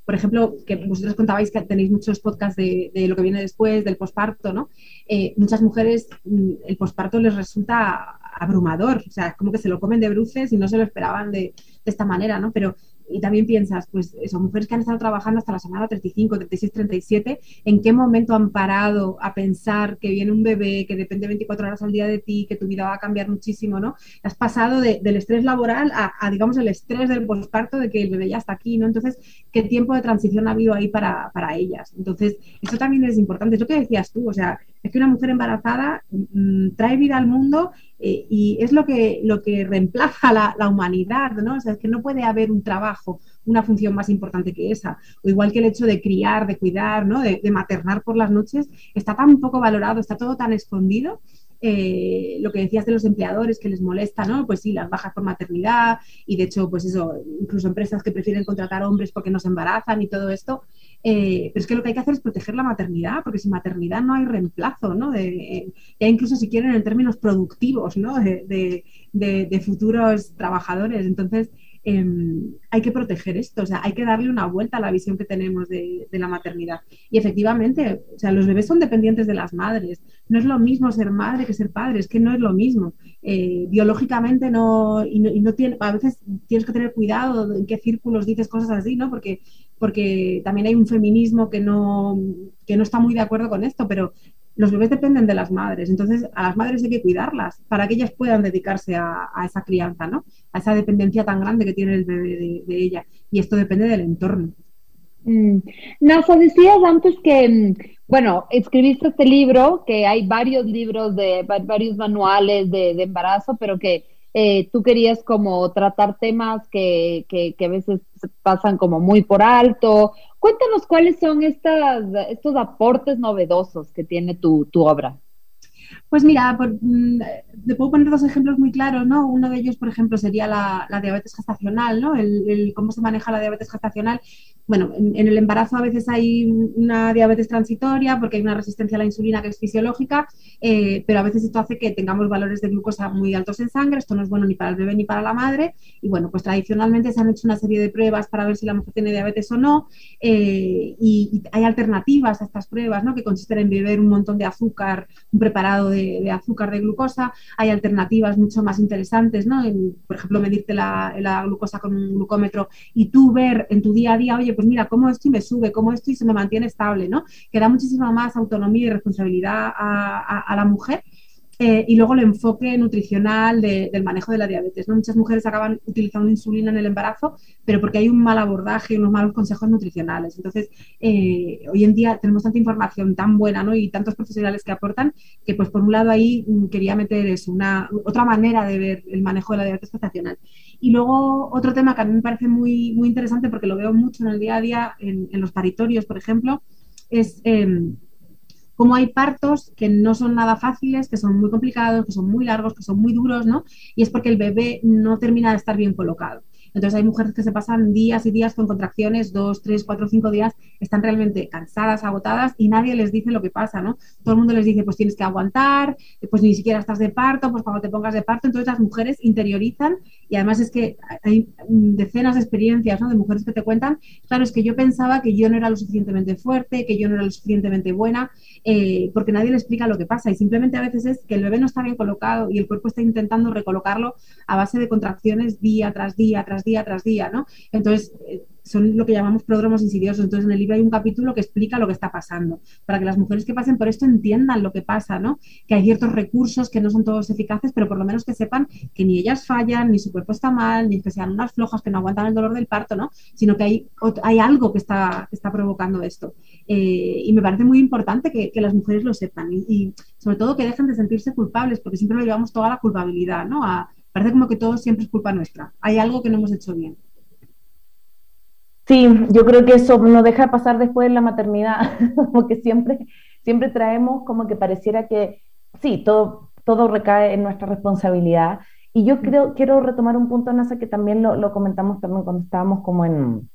Por ejemplo, que vosotros contabais que tenéis muchos podcasts de, lo que viene después, del posparto, ¿no? Eh, muchas mujeres mm, el posparto les resulta abrumador, o sea, como que se lo comen de bruces y no se lo esperaban de, de esta manera, ¿no? Pero y también piensas, pues son mujeres que han estado trabajando hasta la semana 35, 36, 37, ¿en qué momento han parado a pensar que viene un bebé, que depende 24 horas al día de ti, que tu vida va a cambiar muchísimo, ¿no? Has pasado del estrés laboral a, digamos, el estrés del posparto de que el bebé ya está aquí, ¿no? Entonces, ¿qué tiempo de transición ha habido ahí para, para ellas? Entonces, eso también es importante, es lo que decías tú, o sea, es que una mujer embarazada mm, trae vida al mundo eh, y es lo que, lo que reemplaza la, la, humanidad, ¿no? O sea, es que no puede haber un trabajo, una función más importante que esa. O igual que el hecho de criar, de cuidar, ¿no? De, maternar por las noches, está tan poco valorado, está todo tan escondido. Eh, lo que decías de los empleadores que les molesta, ¿no? Pues sí, las bajas por maternidad y de hecho, pues eso, incluso empresas que prefieren contratar hombres porque no se embarazan y todo esto, eh, pero es que lo que hay que hacer es proteger la maternidad, porque sin maternidad no hay reemplazo, ¿no? De, ya incluso si quieren en términos productivos, ¿no? De, futuros trabajadores. Entonces, em, hay que proteger esto, o sea, hay que darle una vuelta a la visión que tenemos de, la maternidad. Y efectivamente, o sea, los bebés son dependientes de las madres. No es lo mismo ser madre que ser padre, es que no es lo mismo. Eh, biológicamente no, y no, tiene, a veces tienes que tener cuidado en qué círculos dices cosas así, ¿no? Porque porque también hay un feminismo que no, que no está muy de acuerdo con esto, pero los bebés dependen de las madres, entonces a las madres hay que cuidarlas para que ellas puedan dedicarse a, esa crianza, ¿no? A esa dependencia tan grande que tiene el bebé de, ella. Y esto depende del entorno. Mm. Nasa, decías antes que, mm, bueno, escribiste este libro, que hay varios libros de varios manuales de, embarazo, pero que eh, tú querías como tratar temas que, que, que, a veces pasan como muy por alto Cuéntanos cuáles son estas, estos aportes novedosos que tiene tu, tu obra. Pues mira, por, mm, te puedo poner dos ejemplos muy claros, ¿no? Uno de ellos, por ejemplo, sería la, diabetes gestacional, ¿no? El, cómo se maneja la diabetes gestacional. Bueno, en, el embarazo a veces hay una diabetes transitoria porque hay una resistencia a la insulina que es fisiológica, eh, pero a veces esto hace que tengamos valores de glucosa muy altos en sangre. Esto no es bueno ni para el bebé ni para la madre. Y bueno, pues tradicionalmente se han hecho una serie de pruebas para ver si la mujer tiene diabetes o no. Eh, y, y, hay alternativas a estas pruebas, ¿no? Que consisten en beber un montón de azúcar, un preparado de de, azúcar, de glucosa. Hay alternativas mucho más interesantes, ¿no? por ejemplo, medirte la, glucosa con un glucómetro y tú ver en tu día a día, oye, pues mira, cómo esto y me sube, cómo esto y se me mantiene estable, ¿no? Que da muchísima más autonomía y responsabilidad a la mujer eh, y luego el enfoque nutricional del manejo de la diabetes. Muchas mujeres acaban utilizando insulina en el embarazo, pero porque hay un mal abordaje y unos malos consejos nutricionales. Entonces, eh, hoy en día tenemos tanta información tan buena ¿no? y tantos profesionales que aportan que, pues, por un lado, ahí mm, quería meter es una, otra manera de ver el manejo de la diabetes gestacional. Y luego, otro tema que a mí me parece muy, muy interesante porque lo veo mucho en el día a día, en, los paritorios, por ejemplo, es... Em, como hay partos que no son nada fáciles, que son muy complicados, que son muy largos, que son muy duros, ¿no? Y es porque el bebé no termina de estar bien colocado. Entonces hay mujeres que se pasan días y días con contracciones, dos, tres, cuatro, cinco días, están realmente cansadas, agotadas y nadie les dice lo que pasa, ¿no? Todo el mundo les dice, pues tienes que aguantar, pues ni siquiera estás de parto, pues cuando te pongas de parto, entonces las mujeres interiorizan y además es que hay decenas de experiencias, ¿no? De mujeres que te cuentan, claro, es que yo pensaba que yo no era lo suficientemente fuerte, que yo no era lo suficientemente buena, eh, porque nadie le explica lo que pasa y simplemente a veces es que el bebé no está bien colocado y el cuerpo está intentando recolocarlo a base de contracciones día tras día, tras día, tras día, ¿no? Entonces, eh, son lo que llamamos pródromos insidiosos. Entonces, en el libro hay un capítulo que explica lo que está pasando, para que las mujeres que pasen por esto entiendan lo que pasa, ¿no? Que hay ciertos recursos que no son todos eficaces, pero por lo menos que sepan que ni ellas fallan, ni su cuerpo está mal, ni que sean unas flojas que no aguantan el dolor del parto, ¿no? Sino que hay, hay algo que está, está provocando esto. Eh, y me parece muy importante que, las mujeres lo sepan y, sobre todo que dejen de sentirse culpables, porque siempre lo llevamos toda la culpabilidad, ¿no? Parece como que todo siempre es culpa nuestra. Hay algo que no hemos hecho bien. Sí, yo creo que eso no deja de pasar después de la maternidad, como que siempre, siempre traemos como que pareciera que sí, todo, todo recae en nuestra responsabilidad. Y yo creo, quiero retomar un punto, Nasa, que también lo, comentamos también cuando estábamos como en,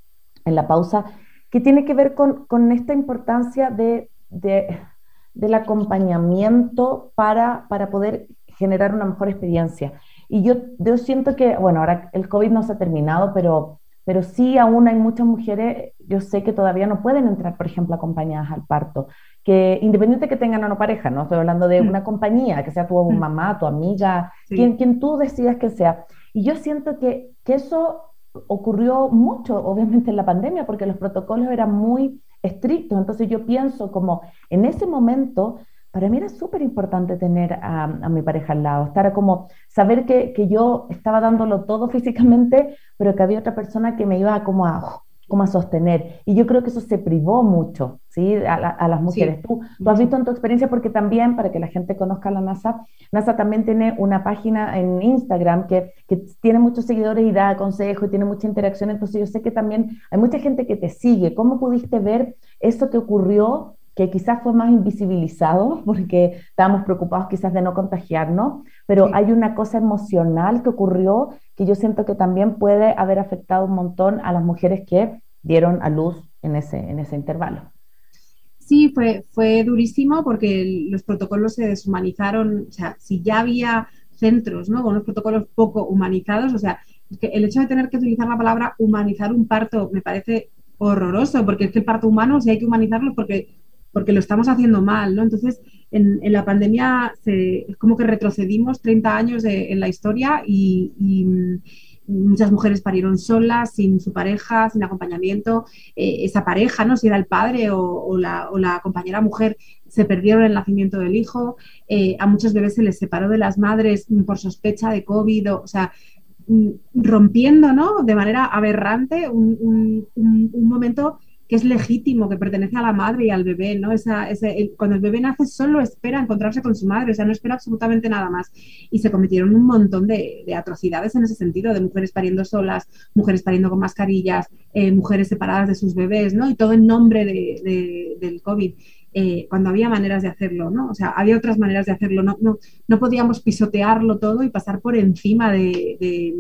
en, la pausa, que tiene que ver con, con esta importancia de, del acompañamiento para, para poder generar una mejor experiencia. Y yo, yo siento que, bueno, ahora el COVID no se ha terminado, pero pero sí aún hay muchas mujeres, yo sé que todavía no pueden entrar, por ejemplo, acompañadas al parto, que independiente que tengan una pareja, no estoy hablando de mm. una compañía, que sea tu mm. mamá, tu amiga, quien, quien tú decidas que sea. Y yo siento que, que eso ocurrió mucho, obviamente, en la pandemia, porque los protocolos eran muy estrictos. Entonces yo pienso como en ese momento para mí era súper importante tener a, mi pareja al lado, estar como, saber que, yo estaba dándolo todo físicamente, pero que había otra persona que me iba como a, como a sostener. Y yo creo que eso se privó mucho, ¿sí? A, las mujeres. tú, tú has visto en tu experiencia, porque también, para que la gente conozca a la NASA, NASA también tiene una página en Instagram que, que tiene muchos seguidores y da consejos y tiene mucha interacción, entonces yo sé que también hay mucha gente que te sigue. ¿Cómo pudiste ver eso que ocurrió que quizás fue más invisibilizado porque estábamos preocupados quizás de no contagiarnos, pero hay una cosa emocional que ocurrió que yo siento que también puede haber afectado un montón a las mujeres que dieron a luz en ese, en ese intervalo. Sí, fue, fue durísimo porque los protocolos se deshumanizaron, o sea, si ya había centros ¿no? con unos protocolos poco humanizados, o sea, que el hecho de tener que utilizar la palabra humanizar un parto me parece horroroso, porque es que el parto humano, si hay que humanizarlo, porque, porque lo estamos haciendo mal, ¿no? Entonces, en, la pandemia se, es como que retrocedimos 30 años en la historia y, muchas mujeres parieron solas, sin su pareja, sin acompañamiento. Eh, esa pareja, ¿no? Si era el padre o, la, o, compañera mujer, se perdieron el nacimiento del hijo. Eh, a muchos bebés se les separó de las madres por sospecha de COVID. O, sea, mm, rompiendo, ¿no? De manera aberrante un, un momento que es legítimo, que pertenece a la madre y al bebé, ¿no? Esa, ese, cuando el bebé nace solo espera encontrarse con su madre, o sea, no espera absolutamente nada más. Y se cometieron un montón de, atrocidades en ese sentido, de mujeres pariendo solas, mujeres pariendo con mascarillas, eh, mujeres separadas de sus bebés, ¿no? Y todo en nombre de, del COVID. Eh, cuando había maneras de hacerlo, ¿no? O sea, había otras maneras de hacerlo, no, no, no podíamos pisotearlo todo y pasar por encima de, de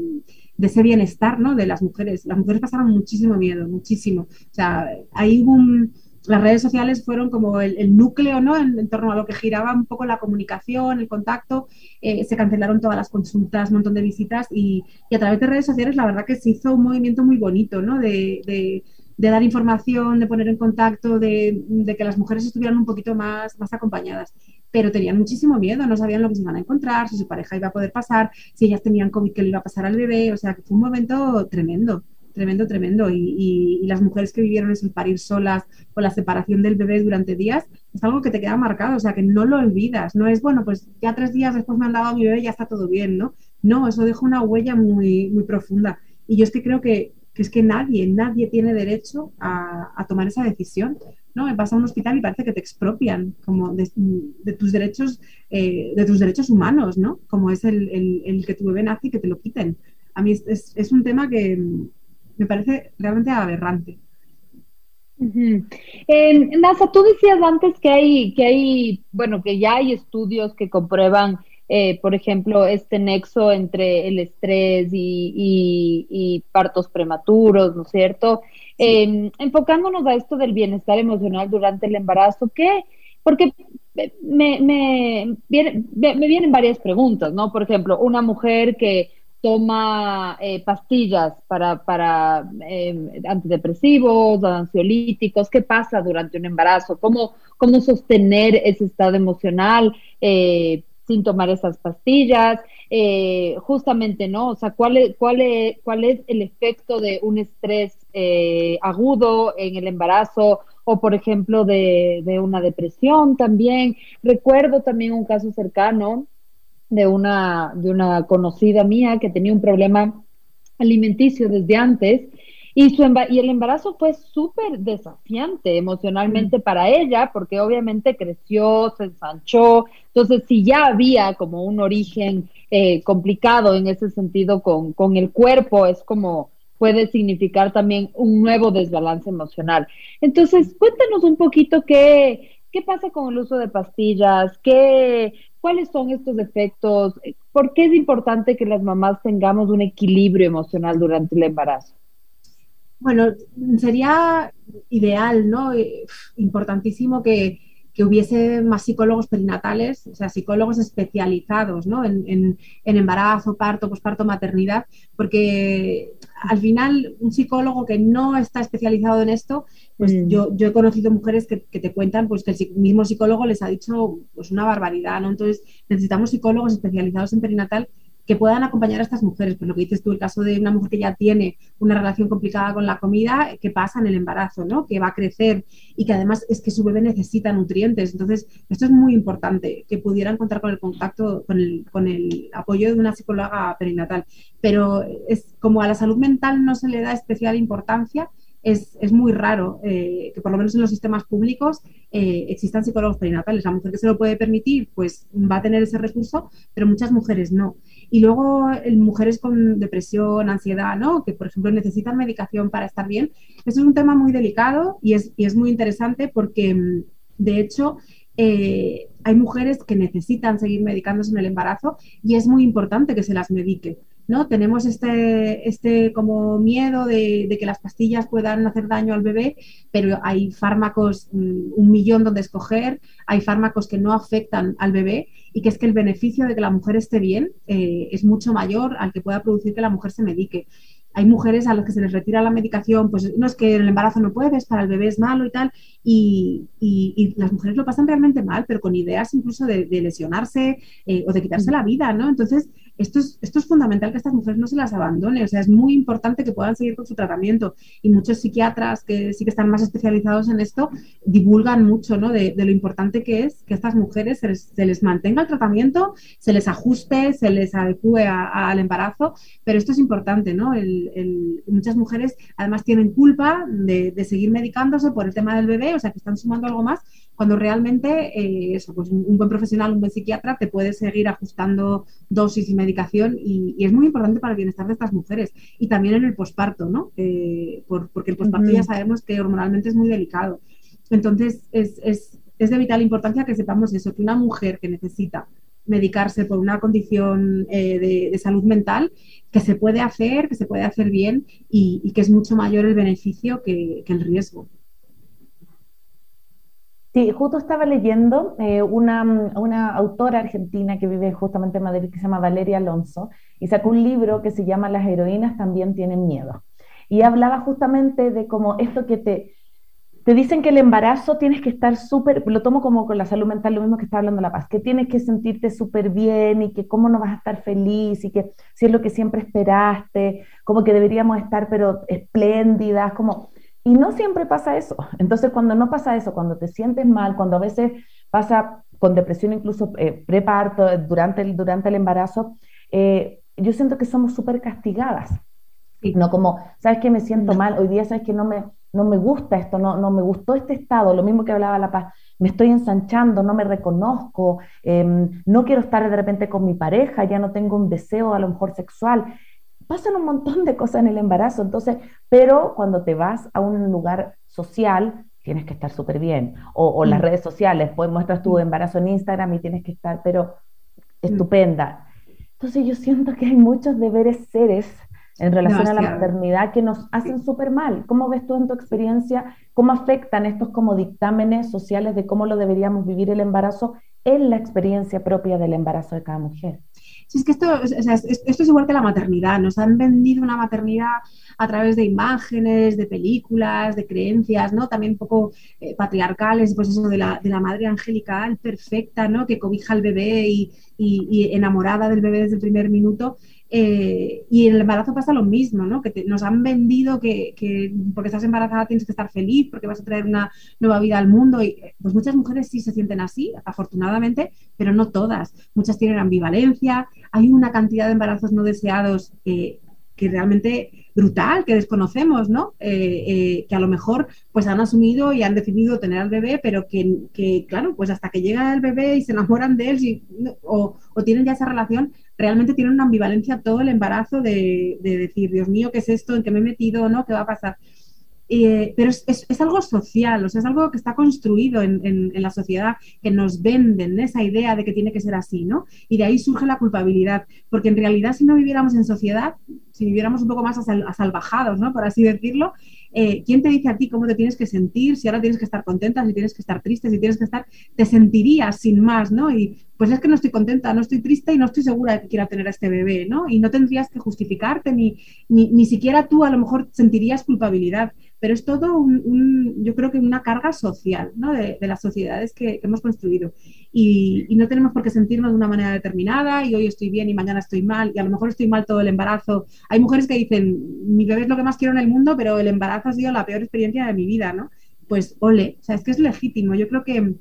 ese bienestar ¿no? de las mujeres. Las mujeres pasaron muchísimo miedo, muchísimo. O sea, ahí un, las redes sociales fueron como el, núcleo ¿no? En, torno a lo que giraba un poco la comunicación, el contacto. Eh, se cancelaron todas las consultas, un montón de visitas y, a través de redes sociales la verdad que se hizo un movimiento muy bonito ¿no? de, de, dar información, de poner en contacto, de, de, que las mujeres estuvieran un poquito más, más acompañadas pero tenían muchísimo miedo, no sabían lo que se iban a encontrar, si su pareja iba a poder pasar, si ellas tenían COVID, que le iba a pasar al bebé, o sea, que fue un momento tremendo, tremendo, tremendo. Y, las mujeres que vivieron eso, el parir solas o la separación del bebé durante días, es algo que te queda marcado, o sea, que no lo olvidas, no es, bueno, pues ya tres días después me han dado a mi bebé y ya está todo bien, ¿no? No, eso deja una huella muy, muy profunda. Y yo es que creo que, es que nadie, nadie tiene derecho a, a tomar esa decisión. ¿no? Vas a un hospital y parece que te expropian como de, tus derechos, eh, de tus derechos humanos, ¿no? Como es el, que tu bebé nace y que te lo quiten. A mí es, un tema que me parece realmente aberrante. Nasa, tú decías antes que hay, que hay, bueno, que ya hay estudios que comprueban eh, por ejemplo, este nexo entre el estrés y, partos prematuros, ¿no es cierto? Em, enfocándonos a esto del bienestar emocional durante el embarazo, ¿qué? Porque me, me, vienen varias preguntas, ¿no? Por ejemplo, una mujer que toma eh, pastillas para, para em, antidepresivos, ansiolíticos, ¿qué pasa durante un embarazo? ¿Cómo, cómo sostener ese estado emocional? Eh, sin tomar esas pastillas, eh, justamente, ¿no? O sea, ¿cuál es, cuál, es, cuál es el efecto de un estrés eh, agudo en el embarazo o, por ejemplo, de, una depresión también? Recuerdo también un caso cercano de una, de una conocida mía que tenía un problema alimenticio desde antes y, su y el embarazo fue súper desafiante emocionalmente mm. para ella, porque obviamente creció, se ensanchó. Entonces, si ya había como un origen eh, complicado en ese sentido con, con el cuerpo, es como puede significar también un nuevo desbalance emocional. Entonces, cuéntanos un poquito qué, qué pasa con el uso de pastillas, qué, cuáles son estos efectos, por qué es importante que las mamás tengamos un equilibrio emocional durante el embarazo. Bueno, sería ideal, ¿no? Eh, importantísimo que, hubiese más psicólogos perinatales, o sea, psicólogos especializados ¿no? en, embarazo, parto, posparto, maternidad, porque al final un psicólogo que no está especializado en esto, pues mm. yo, yo he conocido mujeres que, que, te cuentan pues que el mismo psicólogo les ha dicho pues una barbaridad, ¿no? Entonces necesitamos psicólogos especializados en perinatal que puedan acompañar a estas mujeres. Pues lo que dices tú, el caso de una mujer que ya tiene una relación complicada con la comida, que pasa en el embarazo, ¿no? Que va a crecer y que además es que su bebé necesita nutrientes. Entonces, esto es muy importante, que pudieran contar con el contacto, con el, con el apoyo de una psicóloga perinatal. Pero es como a la salud mental no se le da especial importancia, es, es, muy raro eh, que por lo menos en los sistemas públicos eh, existan psicólogos perinatales. La mujer que se lo puede permitir, pues va a tener ese recurso, pero muchas mujeres no. Y luego en mujeres con depresión, ansiedad, ¿no? que por ejemplo necesitan medicación para estar bien. Eso es un tema muy delicado y es, y es muy interesante porque, mm, de hecho, eh, hay mujeres que necesitan seguir medicándose en el embarazo y es muy importante que se las medique. ¿No? Tenemos este, este como miedo de, que las pastillas puedan hacer daño al bebé, pero hay fármacos, mm, un millón donde escoger, hay fármacos que no afectan al bebé y que es que el beneficio de que la mujer esté bien eh, es mucho mayor al que pueda producir que la mujer se medique hay mujeres a las que se les retira la medicación, pues no es que el embarazo no puedes, para el bebé es malo y tal, y, las mujeres lo pasan realmente mal, pero con ideas incluso de, lesionarse eh, o de quitarse la vida, ¿no? Entonces, esto es, esto es fundamental que estas mujeres no se las abandone, o sea, es muy importante que puedan seguir con su tratamiento y muchos psiquiatras que sí que están más especializados en esto divulgan mucho, ¿no? De, lo importante que es que estas mujeres se les, mantenga el tratamiento, se les ajuste, se les adecue al embarazo, pero esto es importante, ¿no? muchas mujeres además tienen culpa de, de seguir medicándose por el tema del bebé, o sea, que están sumando algo más cuando realmente eh, eso, pues un, buen profesional, un buen psiquiatra te puede seguir ajustando dosis y medicación y, es muy importante para el bienestar de estas mujeres y también en el posparto, ¿no? Eh, porque el posparto ya sabemos que hormonalmente es muy delicado. Entonces es, es, es de vital importancia que sepamos eso, que una mujer que necesita medicarse por una condición eh, de, salud mental, que se puede hacer, que se puede hacer bien y, que es mucho mayor el beneficio que el riesgo. Sí, justo estaba leyendo eh, una, una, autora argentina que vive justamente en Madrid, que se llama Valeria Alonso, y sacó un libro que se llama Las heroínas también tienen miedo. Y hablaba justamente de cómo esto que te, te dicen que el embarazo tienes que estar súper, lo tomo como con la salud mental, lo mismo que está hablando La Paz, que tienes que sentirte súper bien y que cómo no vas a estar feliz y que si es lo que siempre esperaste, como que deberíamos estar pero espléndidas, como y no siempre pasa eso. Entonces, cuando no pasa eso, cuando te sientes mal, cuando a veces pasa con depresión incluso eh, preparto, durante el, durante el embarazo, eh, yo siento que somos súper castigadas. No como, ¿sabes que Me siento mal, hoy día sabes que no me, no me gusta esto, no, no me gustó este estado, lo mismo que hablaba La Paz, me estoy ensanchando, no me reconozco, em, no quiero estar de repente con mi pareja, ya no tengo un deseo a lo mejor sexual pasan un montón de cosas en el embarazo, entonces, pero cuando te vas a un lugar social, tienes que estar súper bien. O, las mm. redes sociales, pues muestras tu mm. embarazo en Instagram y tienes que estar, pero mm. estupenda. Entonces yo siento que hay muchos deberes seres en relación a la maternidad que nos hacen súper mal. ¿Cómo ves tú en tu experiencia cómo afectan estos como dictámenes sociales de cómo lo deberíamos vivir el embarazo en la experiencia propia del embarazo de cada mujer? Si es que esto, esto es igual que la maternidad, nos han vendido una maternidad a través de imágenes, de películas, de creencias, ¿no? También un poco eh, patriarcales, pues eso de la, de la madre angelical perfecta, ¿no? Que cobija al bebé y, y enamorada del bebé desde el primer minuto. Eh, y en el embarazo pasa lo mismo, ¿no? Que nos han vendido que, porque estás embarazada tienes que estar feliz, porque vas a traer una nueva vida al mundo. Y pues muchas mujeres sí se sienten así, afortunadamente, pero no todas. Muchas tienen ambivalencia, hay una cantidad de embarazos no deseados que realmente brutal, que desconocemos, ¿no? Eh, eh, que a lo mejor pues han asumido y han decidido tener al bebé, pero que, claro, pues hasta que llega el bebé y se enamoran de él o, o, tienen ya esa relación, realmente tienen una ambivalencia todo el embarazo de, decir, Dios mío, ¿qué es esto? ¿En qué me he metido? ¿No? ¿Qué va a pasar? Eh, pero es, es, algo social, o sea, es algo que está construido en, en, la sociedad, que nos venden esa idea de que tiene que ser así, ¿no? Y de ahí surge la culpabilidad, porque en realidad si no viviéramos en sociedad, si viviéramos un poco más asalvajados, ¿no? Por así decirlo, eh, ¿quién te dice a ti cómo te tienes que sentir? Si ahora tienes que estar contenta, si tienes que estar triste, si tienes que estar, te sentirías sin más, ¿no? Y pues es que no estoy contenta, no estoy triste y no estoy segura de que quiera tener a este bebé, ¿no? Y no tendrías que justificarte, ni, ni, ni siquiera tú a lo mejor sentirías culpabilidad pero es todo un, yo creo que una carga social ¿no? de, las sociedades que, hemos construido. Y, no tenemos por qué sentirnos de una manera determinada y hoy estoy bien y mañana estoy mal y a lo mejor estoy mal todo el embarazo. Hay mujeres que dicen, mi bebé es lo que más quiero en el mundo, pero el embarazo ha sido la peor experiencia de mi vida, ¿no? Pues ole, o sea, es que es legítimo. Yo creo que,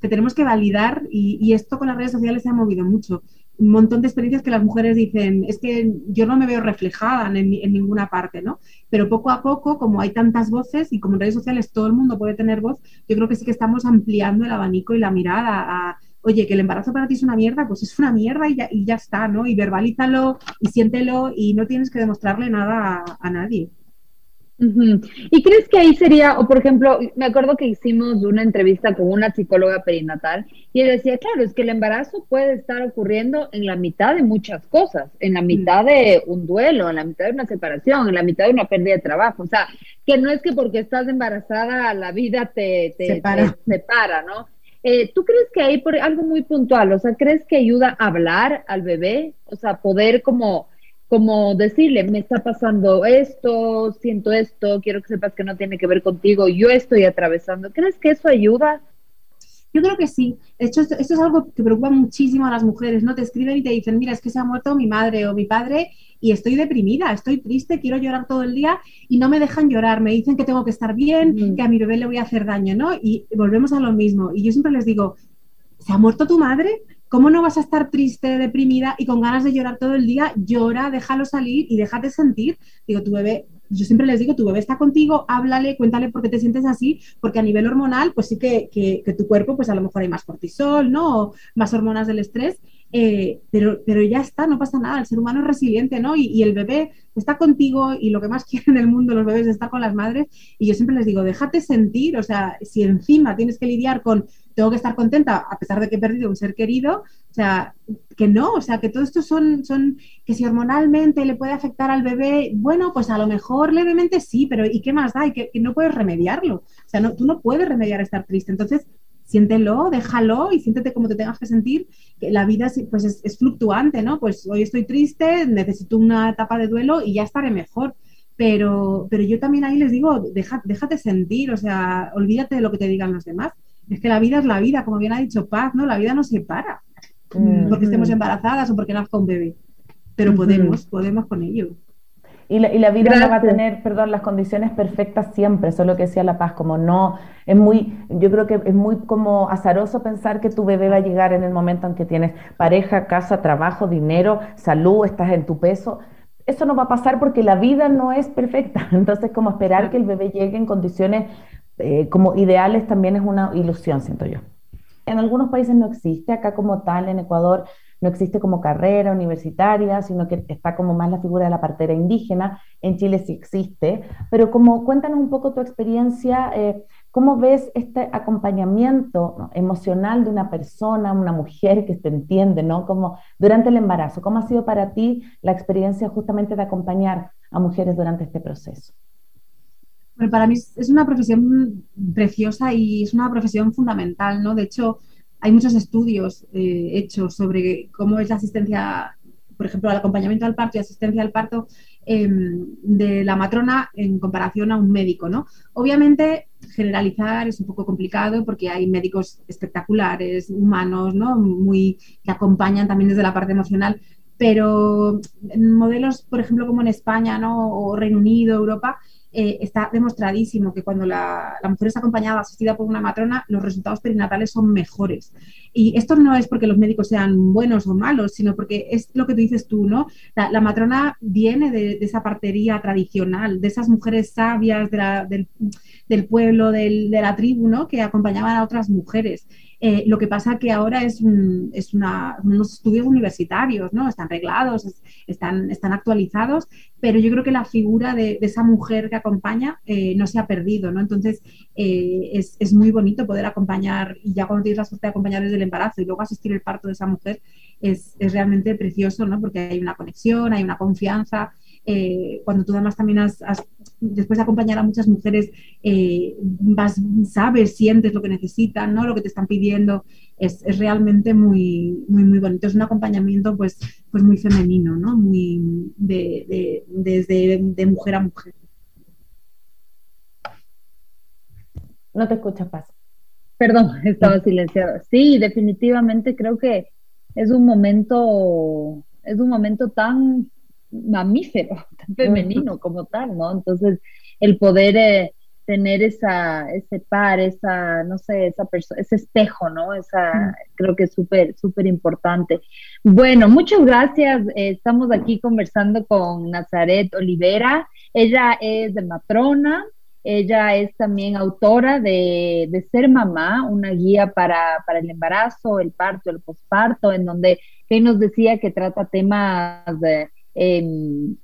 tenemos que validar y, y esto con las redes sociales se ha movido mucho un montón de experiencias que las mujeres dicen, es que yo no me veo reflejada en, ninguna parte, ¿no? Pero poco a poco, como hay tantas voces y como en redes sociales todo el mundo puede tener voz, yo creo que sí que estamos ampliando el abanico y la mirada a, oye, que el embarazo para ti es una mierda, pues es una mierda y ya, y ya está, ¿no? Y verbalízalo y siéntelo y no tienes que demostrarle nada a, nadie. ¿Y crees que ahí sería, o por ejemplo, me acuerdo que hicimos una entrevista con una psicóloga perinatal y ella decía, claro, es que el embarazo puede estar ocurriendo en la mitad de muchas cosas, en la mitad de un duelo, en la mitad de una separación, en la mitad de una pérdida de trabajo, o sea, que no es que porque estás embarazada la vida te, te separa. ¿no? Eh, ¿Tú crees que hay por algo muy puntual, o sea, crees que ayuda a hablar al bebé, o sea, poder como como decirle, me está pasando esto, siento esto, quiero que sepas que no tiene que ver contigo, yo estoy atravesando. ¿Crees que eso ayuda? Yo creo que sí. De hecho, esto, es algo que preocupa muchísimo a las mujeres, ¿no? Te escriben y te dicen, mira, es que se ha muerto mi madre o mi padre y estoy deprimida, estoy triste, quiero llorar todo el día y no me dejan llorar. Me dicen que tengo que estar bien, que a mi bebé le voy a hacer daño, ¿no? Y volvemos a lo mismo. Y yo siempre les digo, ¿se ha muerto tu madre? ¿Cómo no vas a estar triste, deprimida y con ganas de llorar todo el día? Llora, déjalo salir y déjate sentir. Digo, tu bebé, yo siempre les digo, tu bebé está contigo, háblale, cuéntale por qué te sientes así, porque a nivel hormonal, pues sí que, que, tu cuerpo, pues a lo mejor hay más cortisol, ¿no? O más hormonas del estrés, eh, pero, pero ya está, no pasa nada, el ser humano es resiliente, ¿no? Y, el bebé está contigo y lo que más quiere en el mundo los bebés es estar con las madres y yo siempre les digo, déjate sentir, o sea, si encima tienes que lidiar con tengo que estar contenta a pesar de que he perdido un ser querido, o sea, que no, o sea, que todo esto son, son, que si hormonalmente le puede afectar al bebé, bueno, pues a lo mejor levemente sí, pero ¿y qué más da? Y que, no puedes remediarlo, o sea, no, tú no puedes remediar estar triste, entonces siéntelo, déjalo y siéntete como te tengas que sentir, que la vida pues es, fluctuante, ¿no? Pues hoy estoy triste, necesito una etapa de duelo y ya estaré mejor. Pero, pero yo también ahí les digo, déjate sentir, o sea, olvídate de lo que te digan los demás es que la vida es la vida, como bien ha dicho Paz, ¿no? La vida no se para mm. porque estemos embarazadas o porque nazca un bebé. Pero podemos, podemos con ello. Y la, y la vida no va a tener, perdón, las condiciones perfectas siempre, eso es lo que decía La Paz, como no, es muy, yo creo que es muy como azaroso pensar que tu bebé va a llegar en el momento en que tienes pareja, casa, trabajo, dinero, salud, estás en tu peso. Eso no va a pasar porque la vida no es perfecta. Entonces, como esperar que el bebé llegue en condiciones eh, como ideales también es una ilusión, siento yo. En algunos países no existe, acá como tal, en Ecuador, no existe como carrera universitaria, sino que está como más la figura de la partera indígena. En Chile sí existe, pero como cuéntanos un poco tu experiencia, eh, ¿cómo ves este acompañamiento emocional de una persona, una mujer que te entiende, ¿no? Como durante el embarazo, ¿cómo ha sido para ti la experiencia justamente de acompañar a mujeres durante este proceso? Bueno, para mí es una profesión preciosa y es una profesión fundamental, ¿no? De hecho, hay muchos estudios eh, hechos sobre cómo es la asistencia, por ejemplo, el acompañamiento al parto y asistencia al parto em, de la matrona en comparación a un médico, ¿no? Obviamente, generalizar es un poco complicado porque hay médicos espectaculares, humanos, ¿no? Muy, que acompañan también desde la parte emocional, pero en modelos, por ejemplo, como en España, ¿no? O Reino Unido, Europa, eh, está demostradísimo que cuando la, mujer es acompañada, asistida por una matrona, los resultados perinatales son mejores. Y esto no es porque los médicos sean buenos o malos, sino porque es lo que tú dices tú, ¿no? La, matrona viene de, esa partería tradicional, de esas mujeres sabias del, pueblo, de la tribu, ¿no? Que acompañaban a otras mujeres. Eh, lo que pasa que ahora es, es unos estudios universitarios, ¿no? Están reglados, están, están actualizados, pero yo creo que la figura de, esa mujer que acompaña eh, no se ha perdido, ¿no? Entonces, eh, es, es, muy bonito poder acompañar, y ya cuando tienes la suerte de acompañar desde el embarazo y luego asistir el parto de esa mujer, es, es realmente precioso, ¿no? Porque hay una conexión, hay una confianza, eh, cuando tú además también has, después de acompañar a muchas mujeres, eh, vas, sabes, sientes lo que necesitan, ¿no? lo que te están pidiendo, es, es, realmente muy, muy, muy bonito. Es un acompañamiento pues, pues muy femenino, ¿no? muy de, desde de mujer a mujer. No te escuchas, Paz. Perdón, estaba silenciada. Sí, definitivamente creo que es un momento, es un momento tan mamífero, tan femenino como tal, ¿no? Entonces, el poder eh, tener esa, ese par, esa, no sé, esa persona, ese espejo, ¿no? Esa, creo que es súper, súper importante. Bueno, muchas gracias. Eh, estamos aquí conversando con Nazaret Olivera. Ella es de matrona, ella es también autora de, de, Ser Mamá, una guía para, para, el embarazo, el parto, el posparto, en donde que nos decía que trata temas de, Em,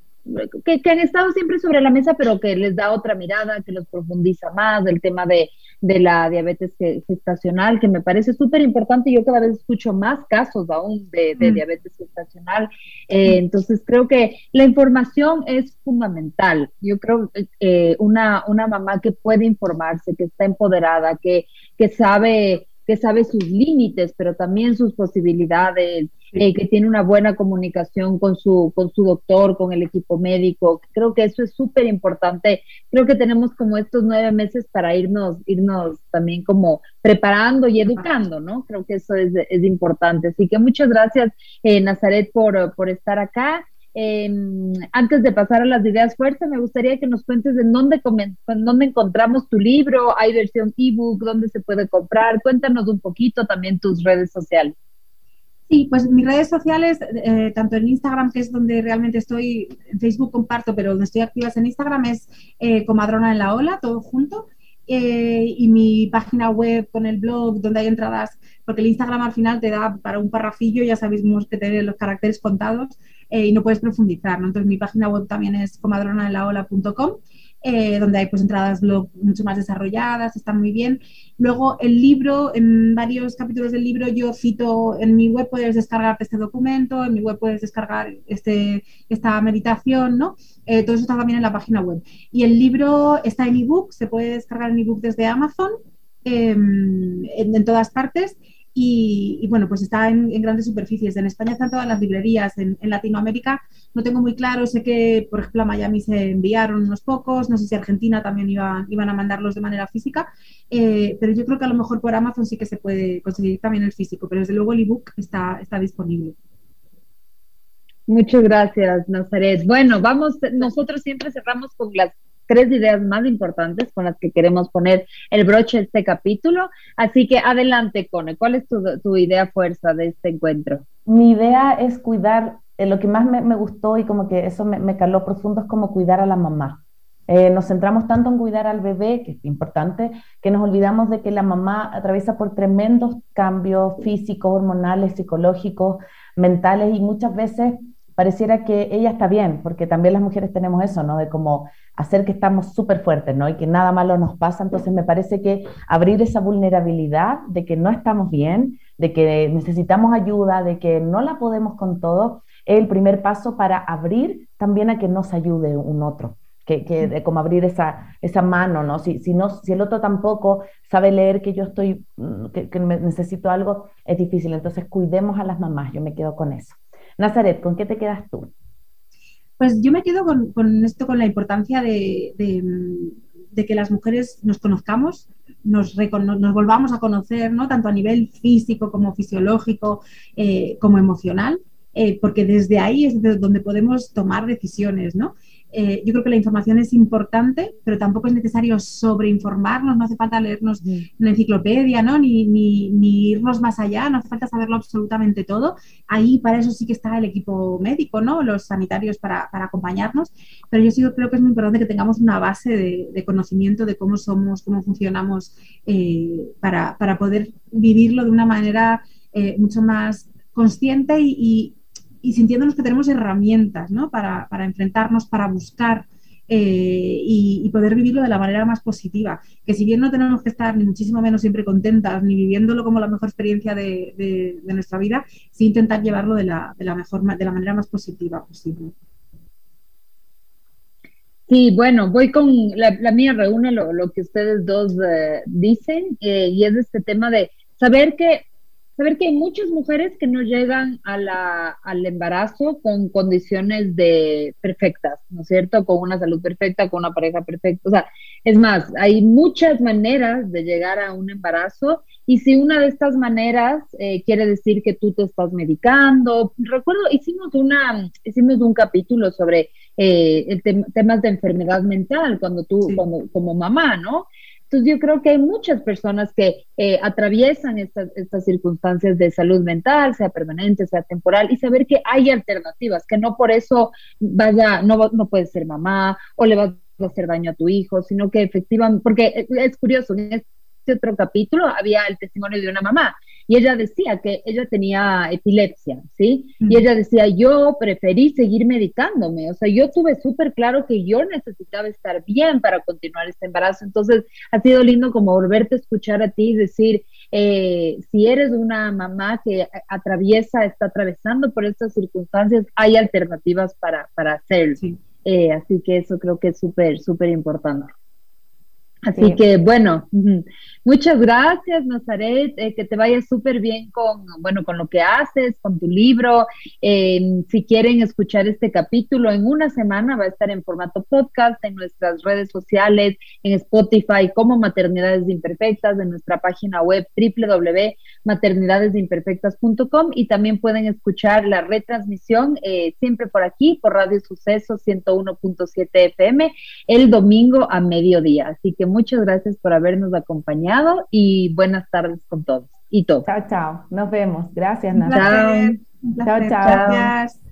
que, han estado siempre sobre la mesa, pero que les da otra mirada, que los profundiza más, el tema de, la diabetes gestacional, que me parece súper importante. Yo cada vez escucho más casos aún de, mm. diabetes gestacional. Eh, entonces, creo que la información es fundamental. Yo creo que eh, una, una mamá que puede informarse, que está empoderada, que, que sabe que sabe sus límites, pero también sus posibilidades, eh, que tiene una buena comunicación con su, con su doctor, con el equipo médico. Creo que eso es súper importante. Creo que tenemos como estos nueve meses para irnos, irnos también como preparando y educando, ¿no? Creo que eso es, es importante. Así que muchas gracias, eh, Nazaret, por, por estar acá. Em, antes de pasar a las ideas fuerza, me gustaría que nos cuentes en dónde, dónde encontramos tu libro, hay versión ebook, dónde se puede comprar. Cuéntanos un poquito también tus redes sociales. Sí, pues mis redes sociales, eh, tanto en Instagram, que es donde realmente estoy, en Facebook comparto, pero donde estoy activa es en Instagram, es eh, Comadrona en la Ola, todo junto. Eh, y mi página web con el blog, donde hay entradas, porque el Instagram al final te da para un parrafillo, ya sabemos que tiene los caracteres contados y no puedes profundizar. Entonces mi página web también es comadronalaola.com eh, donde hay pues entradas mucho más desarrolladas, están muy bien. Luego el libro, en varios capítulos del libro yo cito, en mi web puedes descargar este documento, en mi web puedes descargar este, esta meditación, ¿no? Eh, todo eso está también en la página web. Y el libro está en ebook, se puede descargar en ebook desde Amazon, em, en, todas partes. Y, bueno, pues está en, grandes superficies. En España están todas las librerías, en, Latinoamérica no tengo muy claro, sé que por ejemplo a Miami se enviaron unos pocos, no sé si Argentina también iba, iban a mandarlos de manera física, eh, pero yo creo que a lo mejor por Amazon sí que se puede conseguir también el físico, pero desde luego el ebook está, está disponible. Muchas gracias, Nazaret. Bueno, vamos, nosotros siempre cerramos con las tres ideas más importantes con las que queremos poner el broche de este capítulo. Así que adelante, Cone, ¿cuál es tu, idea fuerza de este encuentro? Mi idea es cuidar, eh, lo que más me, gustó y como que eso me, caló profundo es como cuidar a la mamá. Eh, nos centramos tanto en cuidar al bebé, que es importante, que nos olvidamos de que la mamá atraviesa por tremendos cambios físicos, hormonales, psicológicos, mentales y muchas veces pareciera que ella está bien, porque también las mujeres tenemos eso, ¿no? De como hacer que estamos súper fuertes, ¿no? Y que nada malo nos pasa. Entonces me parece que abrir esa vulnerabilidad de que no estamos bien, de que necesitamos ayuda, de que no la podemos con todo, es el primer paso para abrir también a que nos ayude un otro. Que, que como abrir esa, esa mano, ¿no? Si, si ¿no? si el otro tampoco sabe leer que yo estoy, mm, que, que necesito algo, es difícil. Entonces cuidemos a las mamás, yo me quedo con eso. Nazaret, ¿con qué te quedas tú? Pues yo me quedo con, esto, con la importancia de, que las mujeres nos conozcamos, nos, volvamos a conocer, ¿no? tanto a nivel físico como fisiológico, eh, como emocional, eh, porque desde ahí es donde podemos tomar decisiones, ¿no? Eh, yo creo que la información es importante, pero tampoco es necesario sobreinformarnos, no hace falta leernos una enciclopedia, ¿no? Ni, ni, irnos más allá, no hace falta saberlo absolutamente todo. Ahí para eso sí que está el equipo médico, ¿no? Los sanitarios para, acompañarnos, pero yo sí creo que es muy importante que tengamos una base de, conocimiento de cómo somos, cómo funcionamos, eh, para, poder vivirlo de una manera eh, mucho más consciente y y sintiéndonos que tenemos herramientas ¿no? para, para enfrentarnos, para buscar eh, y, poder vivirlo de la manera más positiva. Que si bien no tenemos que estar ni muchísimo menos siempre contentas, ni viviéndolo como la mejor experiencia de, de, nuestra vida, sí intentar llevarlo de la, de la, mejor, de la manera más positiva posible. Sí, bueno, voy con la, mía, reúne lo, lo, que ustedes dos eh, dicen eh, y es este tema de saber que saber que hay muchas mujeres que no llegan a la, al embarazo con condiciones de perfectas, ¿no es cierto? Con una salud perfecta, con una pareja perfecta. O sea, es más, hay muchas maneras de llegar a un embarazo y si una de estas maneras eh, quiere decir que tú te estás medicando, recuerdo, hicimos, una, hicimos un capítulo sobre eh, el temas de enfermedad mental cuando tú, como, como mamá, ¿no? Entonces yo creo que hay muchas personas que eh, atraviesan estas, estas circunstancias de salud mental, sea permanente, sea temporal, y saber que hay alternativas, que no por eso vaya, no, no puedes ser mamá o le vas a hacer daño a tu hijo, sino que efectivamente, porque es curioso, en este otro capítulo había el testimonio de una mamá y ella decía que ella tenía epilepsia, ¿sí? Y ella decía, yo preferí seguir medicándome, o sea, yo tuve súper claro que yo necesitaba estar bien para continuar este embarazo, entonces ha sido lindo como volverte a escuchar a ti y decir, eh, si eres una mamá que atraviesa, está atravesando por estas circunstancias, hay alternativas para, para hacerlo. Eh, así que eso creo que es súper, súper importante. Así que bueno, muchas gracias Nazaret, eh, que te vaya súper bien con, bueno, con lo que haces, con tu libro. Eh, si quieren escuchar este capítulo en una semana va a estar en formato podcast en nuestras redes sociales, en Spotify como Maternidades Imperfectas, en nuestra página web www.maternidadesimperfectas.com y también pueden escuchar la retransmisión eh, siempre por aquí, por Radio Suceso 101.7 FM, el domingo a mediodía. Así que muchas gracias por habernos acompañado y buenas tardes con todos y todos. Chao, chao. Nos vemos. Gracias, Natalia. Chao, chao. Gracias.